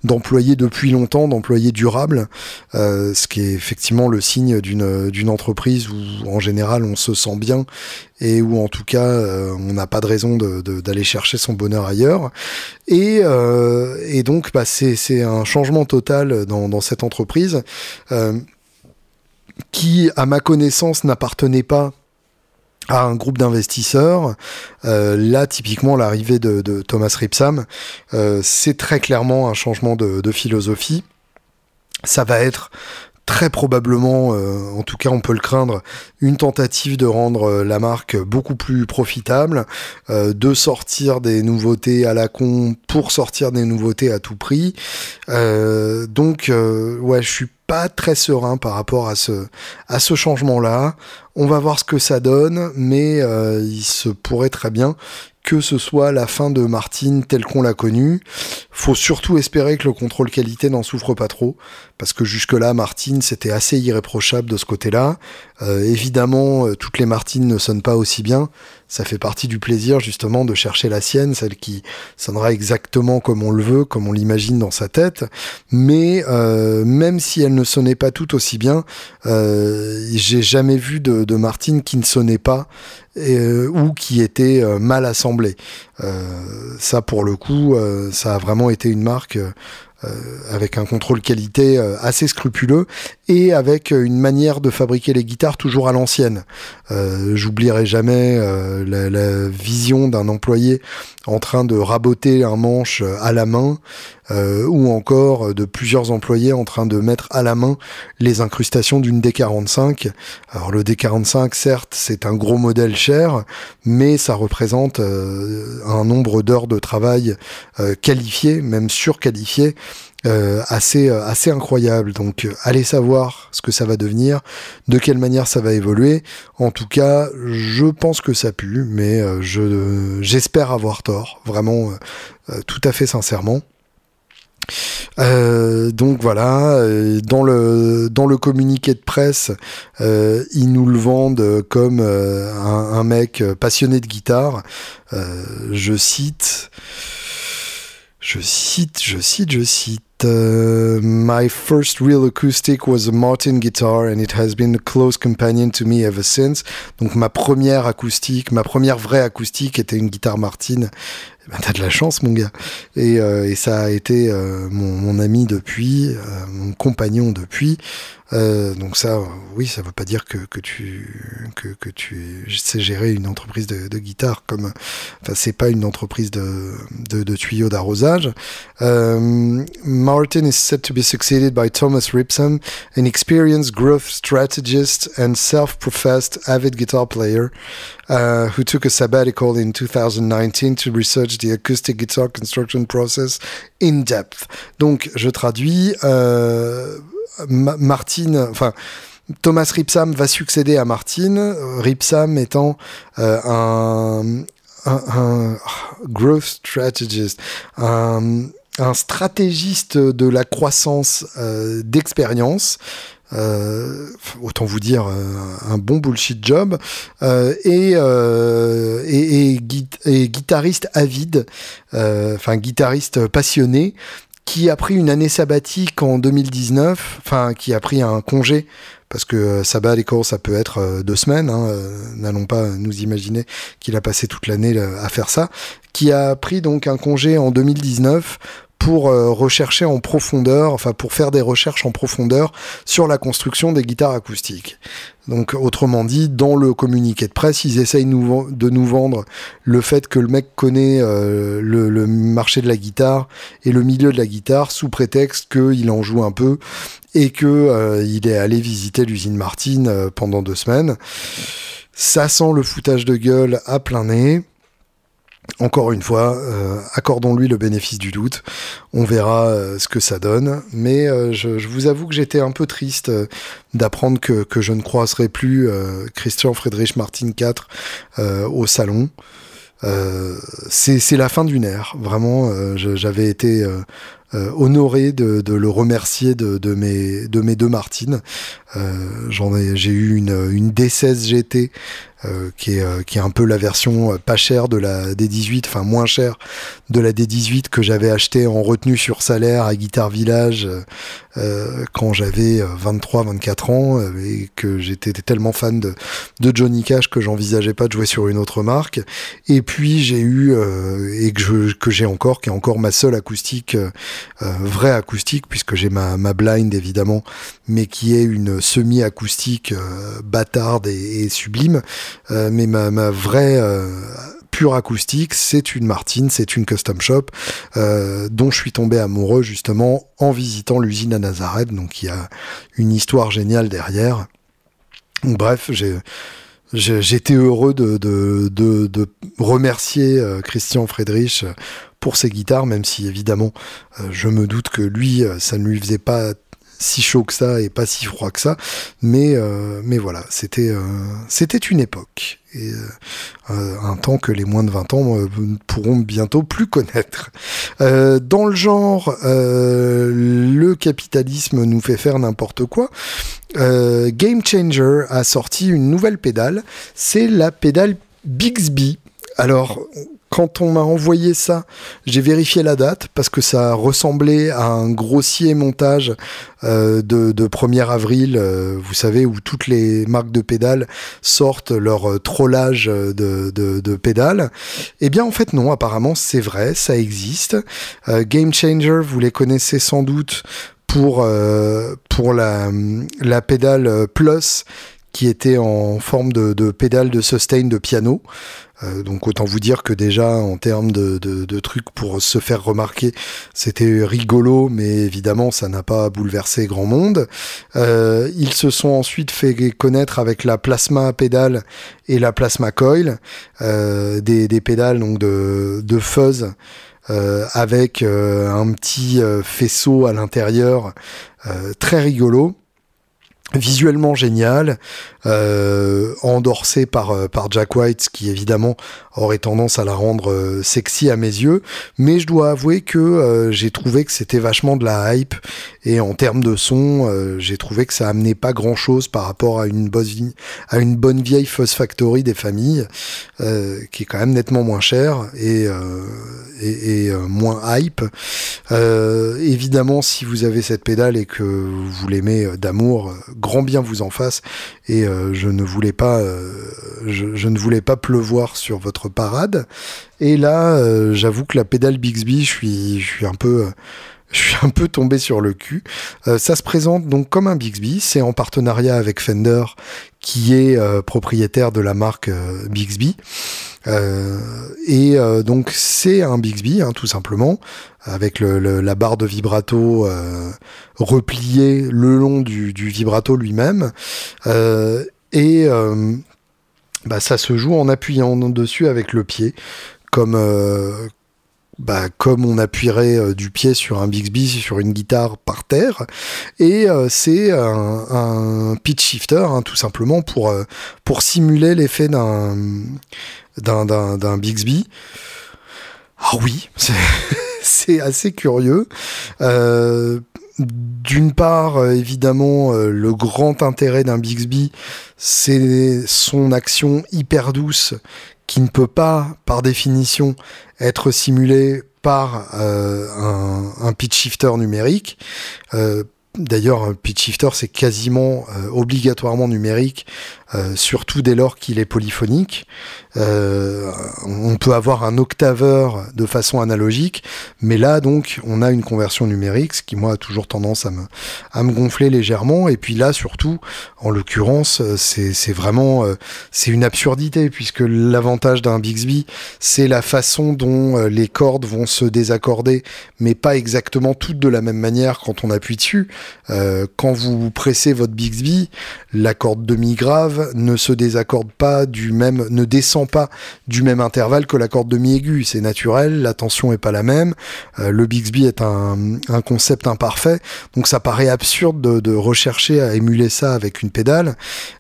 d'employés depuis longtemps, d'employés durables, euh, ce qui est effectivement le signe d'une entreprise où en général on se sent bien et où en tout cas on n'a pas de raison d'aller chercher son bonheur ailleurs. Et, donc bah, c'est un changement total dans cette entreprise qui, à ma connaissance, n'appartenait pas à un groupe d'investisseurs. Euh, là, typiquement, l'arrivée de, Thomas Ripsam, euh, c'est très clairement un changement de, philosophie. Ça va être très probablement, euh, en tout cas on peut le craindre, une tentative de rendre la marque beaucoup plus profitable, de sortir des nouveautés à la con pour sortir des nouveautés à tout prix. donc ouais, je suis pas très serein par rapport à ce, à ce changement-là. On va voir ce que ça donne, mais euh, il se pourrait très bien que ce soit la fin de Martine telle qu'on l'a connue. Faut surtout espérer que le contrôle qualité n'en souffre pas trop, parce que jusque-là, Martine, c'était assez irréprochable de ce côté-là. Euh, évidemment, euh, toutes les Martines ne sonnent pas aussi bien. Ça fait partie du plaisir, justement, de chercher la sienne, celle qui sonnera exactement comme on le veut, comme on l'imagine dans sa tête. Mais euh, même si elle ne sonnait pas tout aussi bien, j'ai jamais vu de, de Martine qui ne sonnait pas euh, ou qui était euh, mal assemblé. Euh, ça, pour le coup, ça a vraiment été une marque avec un contrôle qualité assez scrupuleux et avec une manière de fabriquer les guitares toujours à l'ancienne. J'oublierai jamais la, la, vision d'un employé en train de raboter un manche à la main euh, ou encore de plusieurs employés en train de mettre à la main les incrustations d'une D45. Alors le D45, certes, c'est un gros modèle cher, mais ça représente euh, un nombre d'heures de travail euh, qualifié, même surqualifié, euh, assez assez incroyable. Donc allez savoir ce que ça va devenir, de quelle manière ça va évoluer. En tout cas, je pense que ça pue, mais je j'espère avoir tort, vraiment tout à fait sincèrement. Euh, donc voilà, euh, dans le dans le communiqué de presse, euh, ils nous le vendent comme un, mec passionné de guitare. je cite, je cite, je cite, je cite. Uh, my first real acoustic was a Martin guitar and it has been a close companion to me ever since. Donc ma première acoustique, ma première vraie acoustique était une guitare Martin ben, t'as de la chance, mon gars. Et, euh, ça a été euh, mon, ami depuis, euh, mon compagnon depuis. Donc ça, oui, ça veut pas dire que, tu sais gérer une entreprise de, de guitare comme, enfin c'est pas une entreprise de, tuyaux d'arrosage. Martin is said to be succeeded by Thomas Ripson, an experienced growth strategist and self-professed avid guitar player, uh, who took a sabbatical in 2019 to research the acoustic guitar construction process in depth. Donc je traduis. Euh, Thomas Ripsam va succéder à Martin, Ripsam étant euh, un, un, growth strategist, un, un, stratégiste de la croissance euh, d'expérience. Euh, autant vous dire un bon bullshit job. Euh, et, euh, et, et, guitariste avide, enfin guitariste passionné qui a pris une année sabbatique en 2019, enfin qui a pris un congé parce que euh, sabbatic ça peut être euh, deux semaines, hein, euh, n'allons pas nous imaginer qu'il a passé toute l'année à faire ça, qui a pris donc un congé en 2019 pour rechercher en profondeur, enfin pour faire des recherches en profondeur sur la construction des guitares acoustiques. Donc, autrement dit, dans le communiqué de presse, ils essayent de nous vendre le fait que le mec connaît euh, le, marché de la guitare et le milieu de la guitare sous prétexte qu'il en joue un peu et que euh, est allé visiter l'usine Martine euh, pendant deux semaines. Ça sent le foutage de gueule à plein nez. Encore une fois, euh, accordons-lui le bénéfice du doute. On verra euh, ce que ça donne. Mais euh, je, vous avoue que j'étais un peu triste d'apprendre que, que, je ne croiserai plus Christian Friedrich Martin IV au salon. c'est la fin d'une ère. Vraiment, j'avais été honoré de, de, le remercier de, de, mes, de mes deux Martines. J'en ai, j'ai eu une, une D16 GT euh, qui, est, euh, qui est un peu la version euh, pas chère de la D18, enfin moins chère de la D18 que j'avais acheté en retenue sur salaire à Guitar Village euh, quand j'avais 23-24 ans et que j'étais tellement fan de, de Johnny Cash que j'envisageais pas de jouer sur une autre marque. Et puis j'ai eu et que que j'ai encore, qui est encore ma seule acoustique, vraie acoustique puisque j'ai ma, ma blind évidemment, mais qui est une semi-acoustique bâtarde et, sublime. Euh, mais ma, ma vraie euh, pure acoustique, c'est une Martine, c'est une custom shop euh, dont je suis tombé amoureux justement en visitant l'usine à Nazareth. Donc il y a une histoire géniale derrière. Bref, j'ai J'étais heureux de, de, de, de remercier Christian Friedrich pour ses guitares, même si évidemment je me doute que lui, ça ne lui faisait pas si chaud que ça et pas si froid que ça. Mais, euh, mais voilà, c'était euh, une époque. Et euh, un temps que les moins de 20 ans pourront bientôt plus connaître. dans le genre, le capitalisme nous fait faire n'importe quoi. Game Changer a sorti une nouvelle pédale. C'est la pédale Bixby. Alors, quand on m'a envoyé ça, j'ai vérifié la date parce que ça ressemblait à un grossier montage euh, de, de 1er avril, euh, vous savez, où toutes les marques de pédales sortent leur euh, trollage de, de, de pédales. Eh bien, en fait, non, apparemment, c'est vrai, ça existe. Game Changer, vous les connaissez sans doute pour, pour la, la pédale Plus qui était en forme de, pédale de sustain de piano. Euh, donc autant vous dire que déjà en termes de, de, trucs pour se faire remarquer, c'était rigolo, mais évidemment ça n'a pas bouleversé grand monde. Euh, ils se sont ensuite fait connaître avec la plasma pédale et la plasma coil, euh, des, pédales donc de, de fuzz. Avec un petit faisceau à l'intérieur très rigolo visuellement génial, euh, endorsé par, euh, par Jack White, qui évidemment aurait tendance à la rendre sexy à mes yeux. Mais je dois avouer que j'ai trouvé que c'était vachement de la hype et en termes de son, j'ai trouvé que ça amenait pas grand chose par rapport à une, bonne vieille Fuzz Factory des familles, qui est quand même nettement moins cher et, et, moins hype. évidemment, si vous avez cette pédale et que vous l'aimez d'amour, grand bien vous en fasse. Et je ne voulais pas, je, ne voulais pas pleuvoir sur votre parade. Et là, j'avoue que la pédale Bixby, je suis, je suis un peu [laughs] tombé sur le cul. ça se présente donc comme un Bixby, c'est en partenariat avec Fender, qui est propriétaire de la marque Bixby. Euh, et euh, donc c'est un Bixby, hein, tout simplement, avec la barre de vibrato euh, repliée le long du, du vibrato lui-même. et bah, ça se joue en appuyant dessus avec le pied, comme bah, comme on appuierait du pied sur un Bixby, sur une guitare par terre. Et c'est un, pitch shifter, hein, tout simplement, pour, simuler l'effet d'un d'un Bixby. Ah oui, [laughs] c'est assez curieux. Euh, d'une part, euh, évidemment, euh, le grand intérêt d'un Bixby, c'est son action hyper douce qui ne peut pas, par définition, être simulée par un, un, pitch shifter numérique. D'ailleurs, un pitch shifter, c'est quasiment obligatoirement numérique, surtout dès lors qu'il est polyphonique. Euh, on peut avoir un octaveur de façon analogique, mais là donc on a une conversion numérique, ce qui moi a toujours tendance à me, à me gonfler légèrement. Et puis là surtout, en l'occurrence, c'est vraiment euh, c'est une absurdité puisque l'avantage d'un Bixby, c'est la façon dont euh, les cordes vont se désaccorder, mais pas exactement toutes de la même manière quand on appuie dessus. quand vous pressez votre Bixby, la corde ne se désaccorde pas du même, ne descend pas du même intervalle que la corde demi-aiguë. C'est naturel, la tension est pas la même. Euh, le Bixby est un, concept imparfait, donc ça paraît absurde de, rechercher à émuler ça avec une pédale.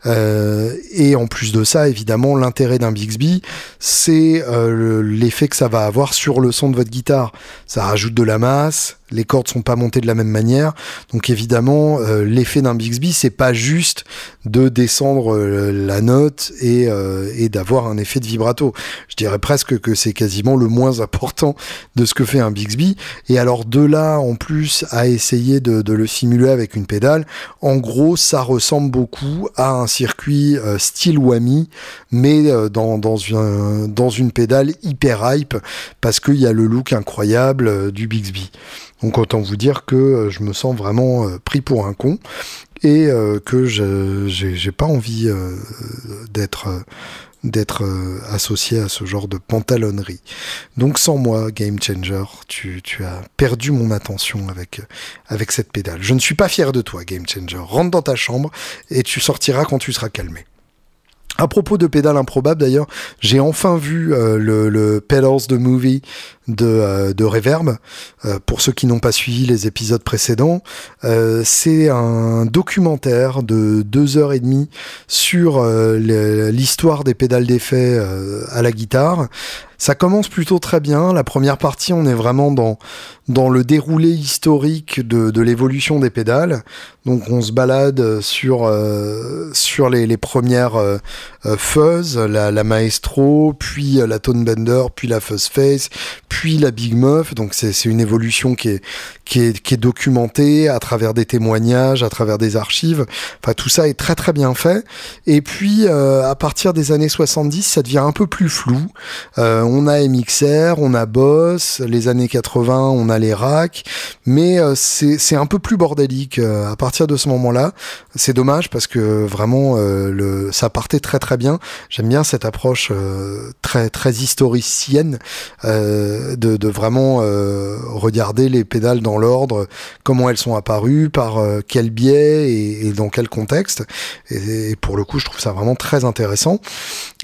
Euh, et en plus de ça, évidemment, l'intérêt d'un Bixby, c'est euh, l'effet que ça va avoir sur le son de votre guitare. Ça rajoute de la masse, les cordes sont pas montées de la même manière. Donc évidemment, euh, l'effet d'un Bixby, c'est pas juste de descendre euh, la note et, euh, et d'avoir un effet de vibrato. Je dirais presque que c'est quasiment le moins important de ce que fait un Bixby. Et alors de là, en plus, à essayer de, le simuler avec une pédale, en gros, ça ressemble beaucoup à un circuit style Whammy, mais dans une pédale hyper hype, parce qu'il y a le look incroyable du Bixby. Donc autant vous dire que euh, je me sens vraiment euh, pris pour un con et euh, que je j'ai pas envie d'être d'être associé à ce genre de pantalonnerie. Donc sans moi, Game Changer, tu, as perdu mon attention avec, avec cette pédale. Je ne suis pas fier de toi, Game Changer. Rentre dans ta chambre et tu sortiras quand tu seras calmé. À propos de pédales improbables d'ailleurs, j'ai enfin vu le, le Pedals the Movie de, euh, Reverb. Euh, pour ceux qui n'ont pas suivi les épisodes précédents, euh, c'est un documentaire de deux heures et demie sur l'histoire des pédales d'effet à la guitare. Ça commence plutôt très bien. La première partie, on est vraiment dans, dans le déroulé historique de, de l'évolution des pédales. Donc on se balade sur, sur les, les premières fuzz, la, la Maestro, puis la Tone Bender, puis la Fuzz Face, puis la Big Muff. Donc c'est une évolution qui est, qui est, qui est documentée à travers des témoignages, à travers des archives. Enfin, tout ça est très très bien fait. Et puis, euh, à partir des années 70, ça devient un peu plus flou. Euh, on a MXR, on a Boss, les années 80, on a les racks, mais euh, c'est un peu plus bordélique à partir de ce moment-là. C'est dommage parce que vraiment, le, ça partait très très bien. J'aime bien cette approche très très historicienne de, vraiment euh, regarder les pédales dans l'ordre, comment elles sont apparues, par euh, quel biais et, dans quel contexte. Et, pour le coup, je trouve ça vraiment très intéressant.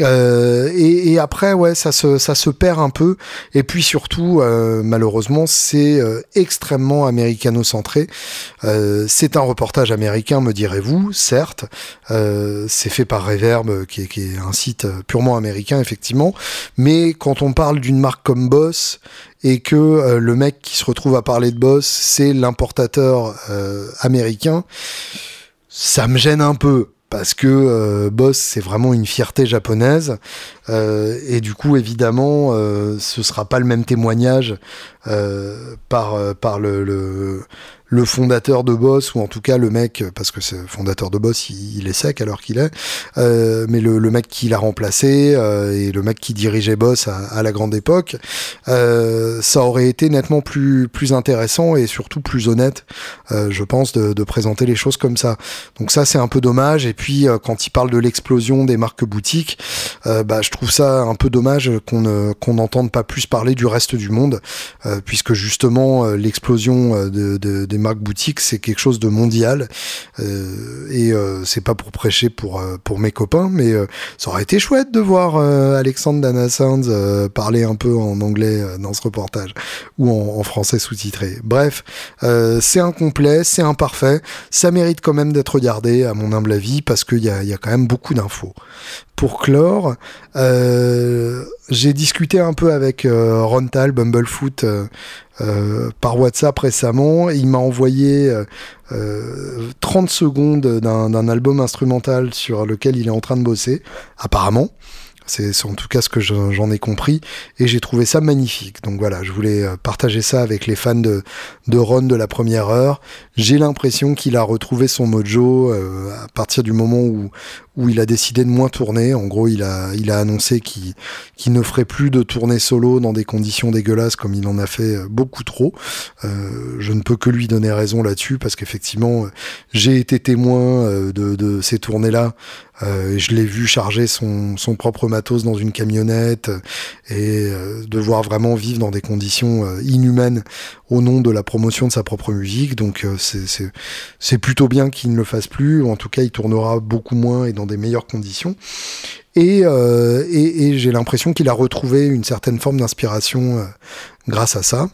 Euh, et, après, ouais, ça se, se perd un peu. Et puis surtout, malheureusement, c'est extrêmement américano-centré. c'est un reportage américain, me direz-vous, certes. c'est fait par Reverb, qui est, un site purement américain, effectivement. Mais quand on parle d'une marque comme Boss et que euh, le mec qui se retrouve à parler de Boss, c'est l'importateur euh, américain, ça me gêne un peu parce que euh, Boss c'est vraiment une fierté japonaise. Et du coup évidemment ce sera pas le même témoignage par par le le fondateur de Boss, ou en tout cas le mec, parce que c'est fondateur de Boss, il, est sec alors qu'il est, euh, mais le, mec qui l'a remplacé euh, et le mec qui dirigeait Boss à, la grande époque, euh, ça aurait été nettement plus, plus intéressant et surtout plus honnête, je pense, de, présenter les choses comme ça. Donc ça, c'est un peu dommage. Et puis, quand il parle de l'explosion des marques boutiques, bah, je trouve ça un peu dommage qu'on qu'on n'entende pas plus parler du reste du monde, puisque justement, l'explosion de, de des marques boutiques, c'est quelque chose de mondial. Euh, et euh, c'est pas pour prêcher pour, euh, mes copains, mais ça aurait été chouette de voir Alexandre Dana parler un peu en anglais dans ce reportage ou en, français sous-titré. Bref, c'est incomplet, c'est imparfait, ça mérite quand même d'être regardé à mon humble avis parce qu'il y a, y a quand même beaucoup d'infos pour clore, j'ai discuté un peu avec Rontal, Bumblefoot, euh, par WhatsApp récemment. Il m'a envoyé 30 secondes d'un album instrumental sur lequel il est en train de bosser, apparemment. C'est en tout cas ce que j'en ai compris et j'ai trouvé ça magnifique. Donc voilà, je voulais euh, partager ça avec les fans de, de Ron de la première heure. J'ai l'impression qu'il a retrouvé son mojo euh, à partir du moment où, où il a décidé de moins tourner. En gros, il a, il a annoncé qu'il ne ferait plus de tournée solo dans des conditions dégueulasses comme il en a fait euh, beaucoup trop. Je ne peux que lui donner raison là-dessus parce qu'effectivement, j'ai été témoin de, de ces tournées-là euh, je l'ai vu charger son, son, propre matos dans une camionnette et euh, devoir vraiment vivre dans des conditions euh, inhumaines au nom de la promotion de sa propre musique. Donc c'est plutôt bien qu'il ne le fasse plus. En tout cas, il tournera beaucoup moins et dans des meilleures conditions. Et, et j'ai l'impression qu'il a retrouvé une certaine forme d'inspiration grâce à ça.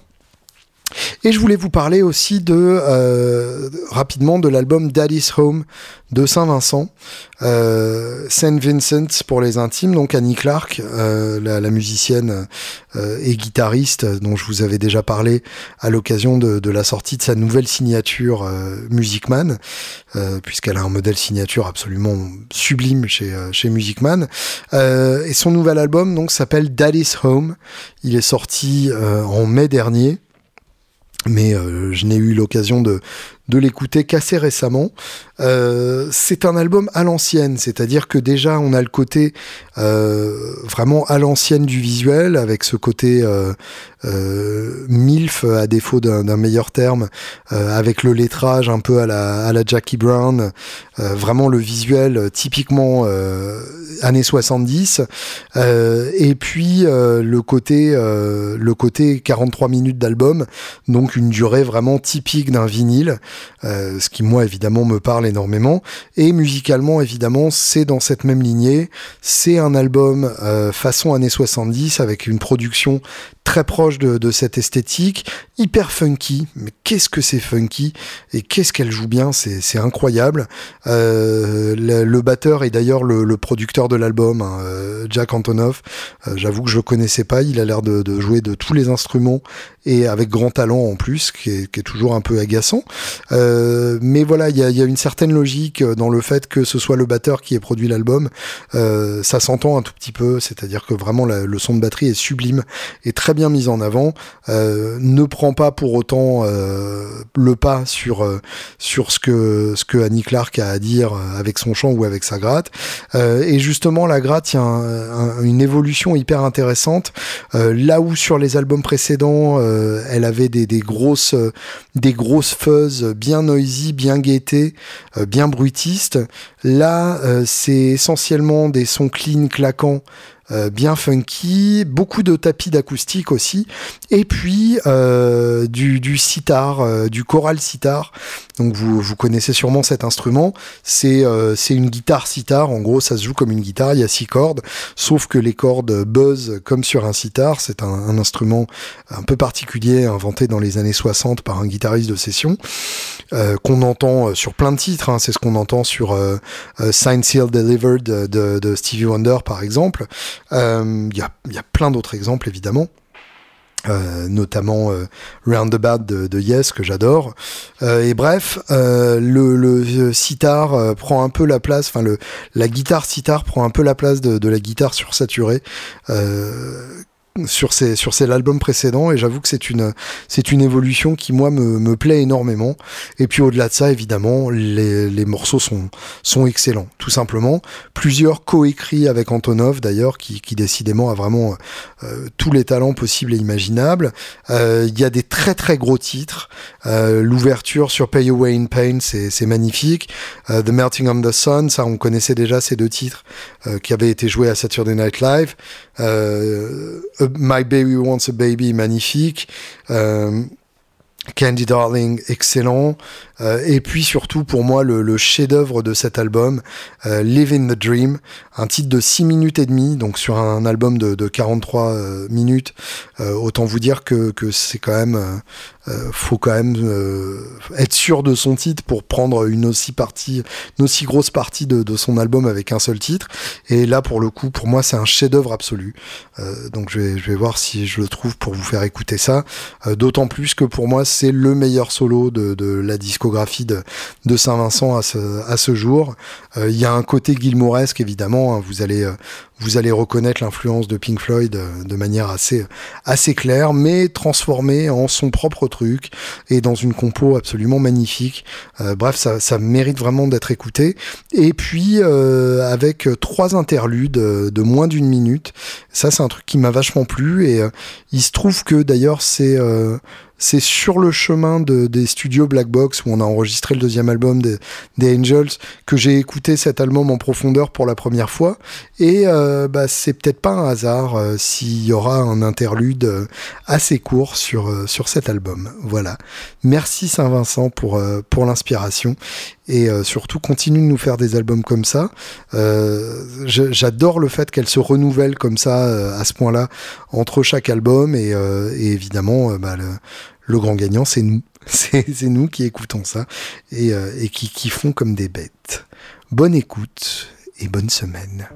Et je voulais vous parler aussi de euh, rapidement de l'album Daddy's Home de Saint-Vincent, euh, Saint Vincent pour les intimes, donc Annie Clark, euh, la, musicienne euh, et guitariste dont je vous avais déjà parlé à l'occasion de, de, la sortie de sa nouvelle signature euh, Music Man, puisqu'elle a un modèle signature absolument sublime chez chez Music Man. et son nouvel album donc s'appelle Daddy's Home. Il est sorti en mai dernier mais euh, je n'ai eu l'occasion de, de l'écouter qu'assez récemment. Euh, c'est un album à l'ancienne, c'est-à-dire que déjà on a le côté euh, vraiment à l'ancienne du visuel, avec ce côté euh, milf à défaut d'un meilleur terme, avec le lettrage un peu à la, à la Jackie Brown, vraiment le visuel typiquement années 70, et puis le côté le côté 43 minutes d'album, donc une durée vraiment typique d'un vinyle. Euh, ce qui moi évidemment me parle énormément. Et musicalement évidemment c'est dans cette même lignée. C'est un album euh, façon années 70 avec une production très proche de, cette esthétique, hyper funky. Mais qu'est-ce que c'est funky et qu'est-ce qu'elle joue bien, c'est incroyable. Euh, le, batteur est d'ailleurs le, producteur de l'album, hein, Jack Antonoff. J'avoue que je le connaissais pas, il a l'air de, jouer de tous les instruments et avec grand talent en plus, qui est, toujours un peu agaçant. Euh, mais voilà, il y a, une certaine logique dans le fait que ce soit le batteur qui ait produit l'album. Euh, ça s'entend un tout petit peu, c'est-à-dire que vraiment le son de batterie est sublime et très bien mis en avant. Euh, ne prend pas pour autant euh, le pas sur euh, sur ce que ce que Annie Clark a à dire avec son chant ou avec sa gratte. et justement, la gratte, il y a une évolution hyper intéressante. là où sur les albums précédents, elle avait des, grosses des grosses fuzz bien noisy, bien euh, bien bruitiste. Là, c'est essentiellement des sons clean, claquants, bien funky, beaucoup de tapis d'acoustique aussi, et puis du, du sitar, du choral sitar. Donc vous, vous connaissez sûrement cet instrument. C'est c'est une guitare sitar. En gros, ça se joue comme une guitare. Il y a six cordes, sauf que les cordes buzz comme sur un sitar. C'est un, un instrument un peu particulier inventé dans les années 60 par un guitariste de session euh, qu'on entend euh, sur plein de titres. Hein. C'est ce qu'on entend sur euh, Sign Seal Delivered de, de, Stevie Wonder par exemple. Il y, a, y, a, plein d'autres exemples évidemment. Euh, notamment euh, Roundabout de, de, Yes que j'adore euh, et bref le, le sitar prend un peu la place enfin le la guitare sitar prend un peu la place de, de la guitare sursaturée sur ces sur ces albums précédents et j'avoue que c'est une c'est une évolution qui moi me, me plaît énormément. Et puis au-delà de ça évidemment les, les morceaux sont sont excellents tout simplement. Plusieurs coécrits avec Antonov d'ailleurs qui, qui décidément a vraiment euh, tous les talents possibles et imaginables. Euh, il y a des très très gros titres. Euh, l'ouverture sur Pay Away in Pain c'est c'est magnifique. The Melting of the Sun ça on connaissait déjà ces deux titres qui avaient été joués à Saturday Night Live My Baby Wants a Baby, magnifique. Euh, Candy Darling, excellent. Euh, et puis surtout pour moi le, chef-d'œuvre de cet album, euh, Live in the Dream, un titre de 6 minutes et demie, donc sur un album de, de 43 euh, minutes. Autant vous dire que, que c'est quand même, faut quand même être sûr de son titre pour prendre une aussi partie, une aussi grosse partie de, de, son album avec un seul titre. Et là pour le coup, pour moi c'est un chef-d'œuvre absolu. donc je vais, je vais voir si je le trouve pour vous faire écouter ça. D'autant plus que pour moi c'est le meilleur solo de, de la disco de, Saint-Vincent à ce, à ce jour. Euh, il y a un côté guilmoresque évidemment, hein. vous allez euh, vous allez reconnaître l'influence de Pink Floyd euh, de manière assez assez claire, mais transformée en son propre truc et dans une compo absolument magnifique. bref, ça, ça mérite vraiment d'être écouté. Et puis avec trois interludes de moins d'une minute, ça c'est un truc qui m'a vachement plu et il se trouve que d'ailleurs c'est c'est sur le chemin de, des studios Black Box où on a enregistré le deuxième album des, Angels que j'ai écouté cet album en profondeur pour la première fois. Et euh, bah, c'est peut-être pas un hasard euh, s'il y aura un interlude euh, assez court sur, sur cet album. Voilà. Merci Saint-Vincent pour, pour l'inspiration et surtout continue de nous faire des albums comme ça. J'adore le fait qu'elle se renouvelle comme ça à ce point-là entre chaque album et, évidemment bah, le, grand gagnant, c'est nous. [laughs] C'est nous qui écoutons ça et, euh, et qui, qui font comme des bêtes. Bonne écoute et bonne semaine.